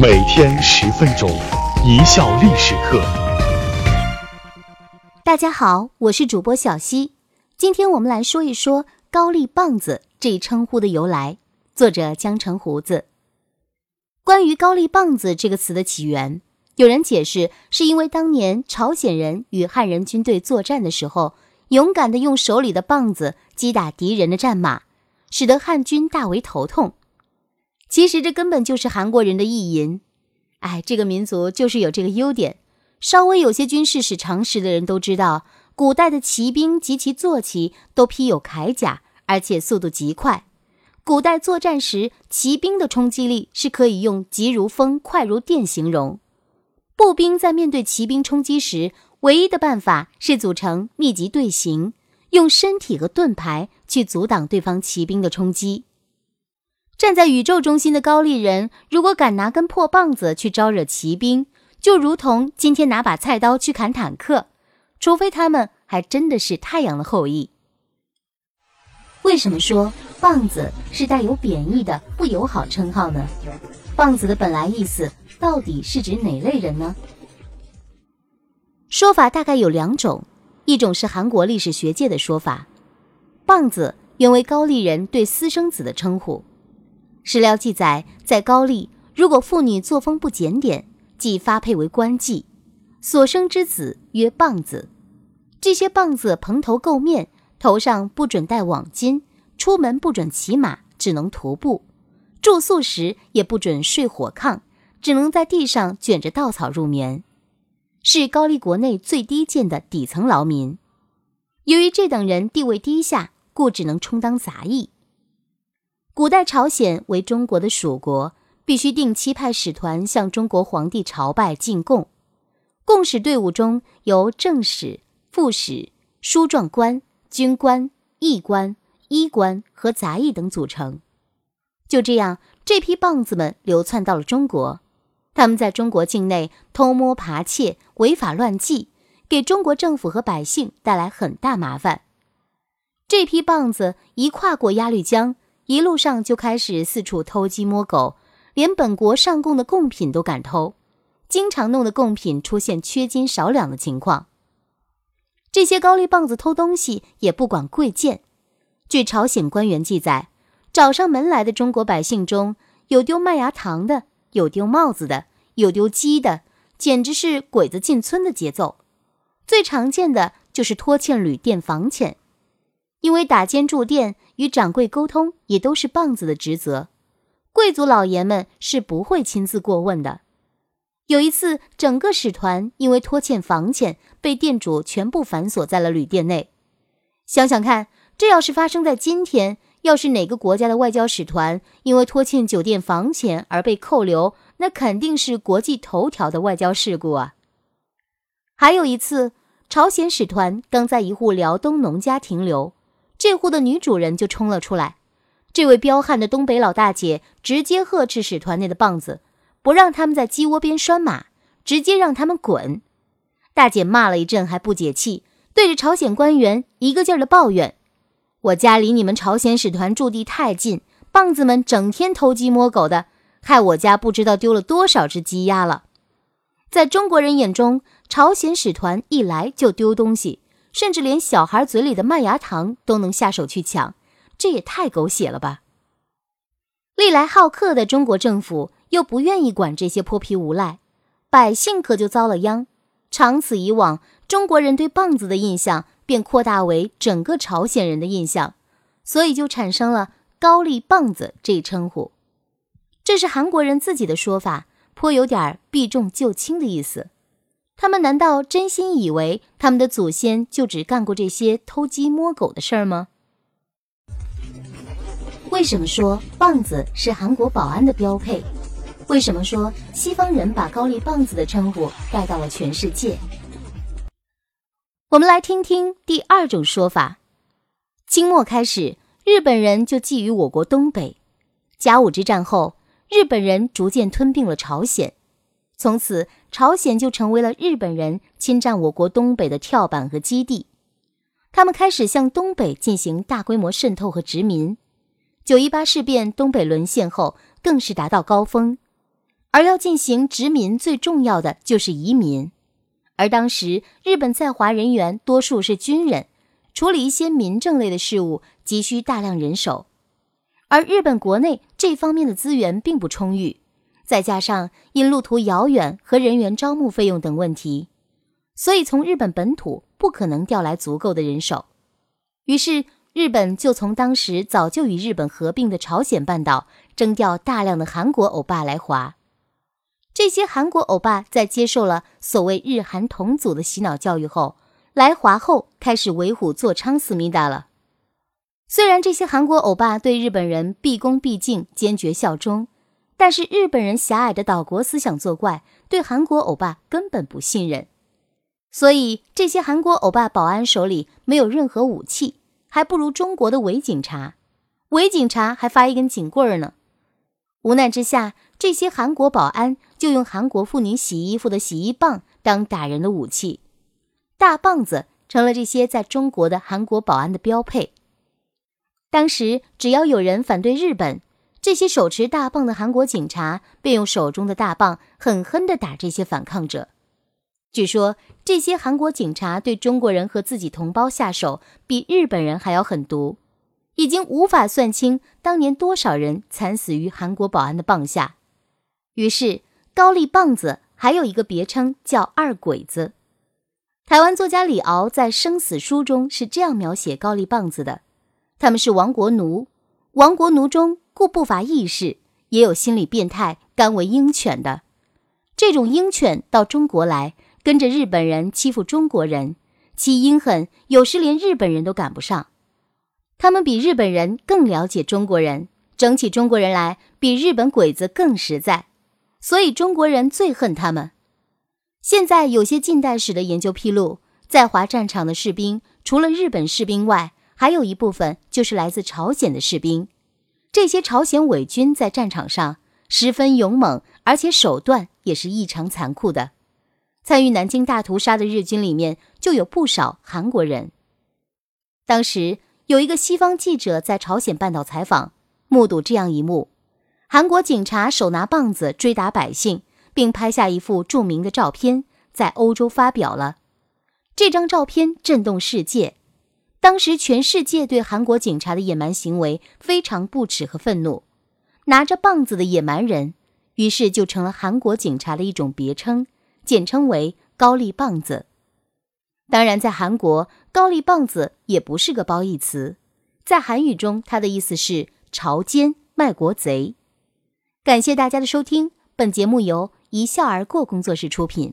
每天十分钟，一笑历史课。大家好，我是主播小溪，今天我们来说一说“高丽棒子”这一称呼的由来。作者江城胡子。关于“高丽棒子”这个词的起源，有人解释是因为当年朝鲜人与汉人军队作战的时候，勇敢的用手里的棒子击打敌人的战马，使得汉军大为头痛。其实这根本就是韩国人的意淫。哎，这个民族就是有这个优点。稍微有些军事史常识的人都知道，古代的骑兵及其坐骑都披有铠甲，而且速度极快。古代作战时，骑兵的冲击力是可以用“急如风，快如电”形容。步兵在面对骑兵冲击时，唯一的办法是组成密集队形，用身体和盾牌去阻挡对方骑兵的冲击。站在宇宙中心的高丽人，如果敢拿根破棒子去招惹骑兵，就如同今天拿把菜刀去砍坦克，除非他们还真的是太阳的后裔。为什么说棒子是带有贬义的不友好称号呢？棒子的本来意思到底是指哪类人呢？说法大概有两种，一种是韩国历史学界的说法，棒子原为高丽人对私生子的称呼。史料记载，在高丽，如果妇女作风不检点。即发配为官妓，所生之子曰棒子。这些棒子蓬头垢面，头上不准戴网巾，出门不准骑马，只能徒步。住宿时也不准睡火炕，只能在地上卷着稻草入眠，是高丽国内最低贱的底层劳民。由于这等人地位低下，故只能充当杂役。古代朝鲜为中国的属国。必须定期派使团向中国皇帝朝拜进贡，贡使队伍中由正使、副使、书状官、军官、役官、医官和杂役等组成。就这样，这批棒子们流窜到了中国，他们在中国境内偷摸扒窃、违法乱纪，给中国政府和百姓带来很大麻烦。这批棒子一跨过鸭绿江，一路上就开始四处偷鸡摸狗。连本国上贡的贡品都敢偷，经常弄得贡品出现缺斤少两的情况。这些高丽棒子偷东西也不管贵贱。据朝鲜官员记载，找上门来的中国百姓中有丢麦芽糖的，有丢帽子的，有丢鸡的，简直是鬼子进村的节奏。最常见的就是拖欠旅店房钱，因为打尖住店与掌柜沟通也都是棒子的职责。贵族老爷们是不会亲自过问的。有一次，整个使团因为拖欠房钱，被店主全部反锁在了旅店内。想想看，这要是发生在今天，要是哪个国家的外交使团因为拖欠酒店房钱而被扣留，那肯定是国际头条的外交事故啊！还有一次，朝鲜使团刚在一户辽东农家停留，这户的女主人就冲了出来。这位彪悍的东北老大姐直接呵斥使团内的棒子，不让他们在鸡窝边拴马，直接让他们滚。大姐骂了一阵还不解气，对着朝鲜官员一个劲儿的抱怨：“我家离你们朝鲜使团驻地太近，棒子们整天偷鸡摸狗的，害我家不知道丢了多少只鸡鸭了。”在中国人眼中，朝鲜使团一来就丢东西，甚至连小孩嘴里的麦芽糖都能下手去抢。这也太狗血了吧！历来好客的中国政府又不愿意管这些泼皮无赖，百姓可就遭了殃。长此以往，中国人对棒子的印象便扩大为整个朝鲜人的印象，所以就产生了“高丽棒子”这一称呼。这是韩国人自己的说法，颇有点避重就轻的意思。他们难道真心以为他们的祖先就只干过这些偷鸡摸狗的事儿吗？为什么说棒子是韩国保安的标配？为什么说西方人把高丽棒子的称呼带到了全世界？我们来听听第二种说法：清末开始，日本人就觊觎我国东北。甲午之战后，日本人逐渐吞并了朝鲜，从此朝鲜就成为了日本人侵占我国东北的跳板和基地。他们开始向东北进行大规模渗透和殖民。九一八事变，东北沦陷后，更是达到高峰。而要进行殖民，最重要的就是移民。而当时日本在华人员多数是军人，处理一些民政类的事务急需大量人手，而日本国内这方面的资源并不充裕，再加上因路途遥远和人员招募费用等问题，所以从日本本土不可能调来足够的人手。于是日本就从当时早就与日本合并的朝鲜半岛征调大量的韩国欧巴来华。这些韩国欧巴在接受了所谓日韩同祖的洗脑教育后，来华后开始为虎作伥思密达了。虽然这些韩国欧巴对日本人毕恭毕敬、坚决效忠，但是日本人狭隘的岛国思想作怪，对韩国欧巴根本不信任。所以这些韩国欧巴保安手里没有任何武器，还不如中国的伪警察。伪警察还发一根警棍呢。无奈之下，这些韩国保安就用韩国妇女洗衣服的洗衣棒当打人的武器，大棒子成了这些在中国的韩国保安的标配。当时只要有人反对日本，这些手持大棒的韩国警察便用手中的大棒狠狠地打这些反抗者。据说这些韩国警察对中国人和自己同胞下手，比日本人还要狠毒。已经无法算清当年多少人惨死于韩国保安的棒下，于是高丽棒子还有一个别称叫二鬼子。台湾作家李敖在《生死书》中是这样描写高丽棒子的：他们是亡国奴，亡国奴中故不乏义士，也有心理变态、甘为鹰犬的。这种鹰犬到中国来，跟着日本人欺负中国人，其阴狠有时连日本人都赶不上。他们比日本人更了解中国人，整起中国人来比日本鬼子更实在，所以中国人最恨他们。现在有些近代史的研究披露，在华战场的士兵，除了日本士兵外，还有一部分就是来自朝鲜的士兵。这些朝鲜伪军在战场上十分勇猛，而且手段也是异常残酷的。参与南京大屠杀的日军里面就有不少韩国人。当时。有一个西方记者在朝鲜半岛采访，目睹这样一幕：韩国警察手拿棒子追打百姓，并拍下一幅著名的照片，在欧洲发表了。这张照片震动世界，当时全世界对韩国警察的野蛮行为非常不耻和愤怒。拿着棒子的野蛮人，于是就成了韩国警察的一种别称，简称为“高丽棒子”。当然，在韩国，高丽棒子也不是个褒义词，在韩语中，它的意思是朝奸、卖国贼。感谢大家的收听，本节目由一笑而过工作室出品。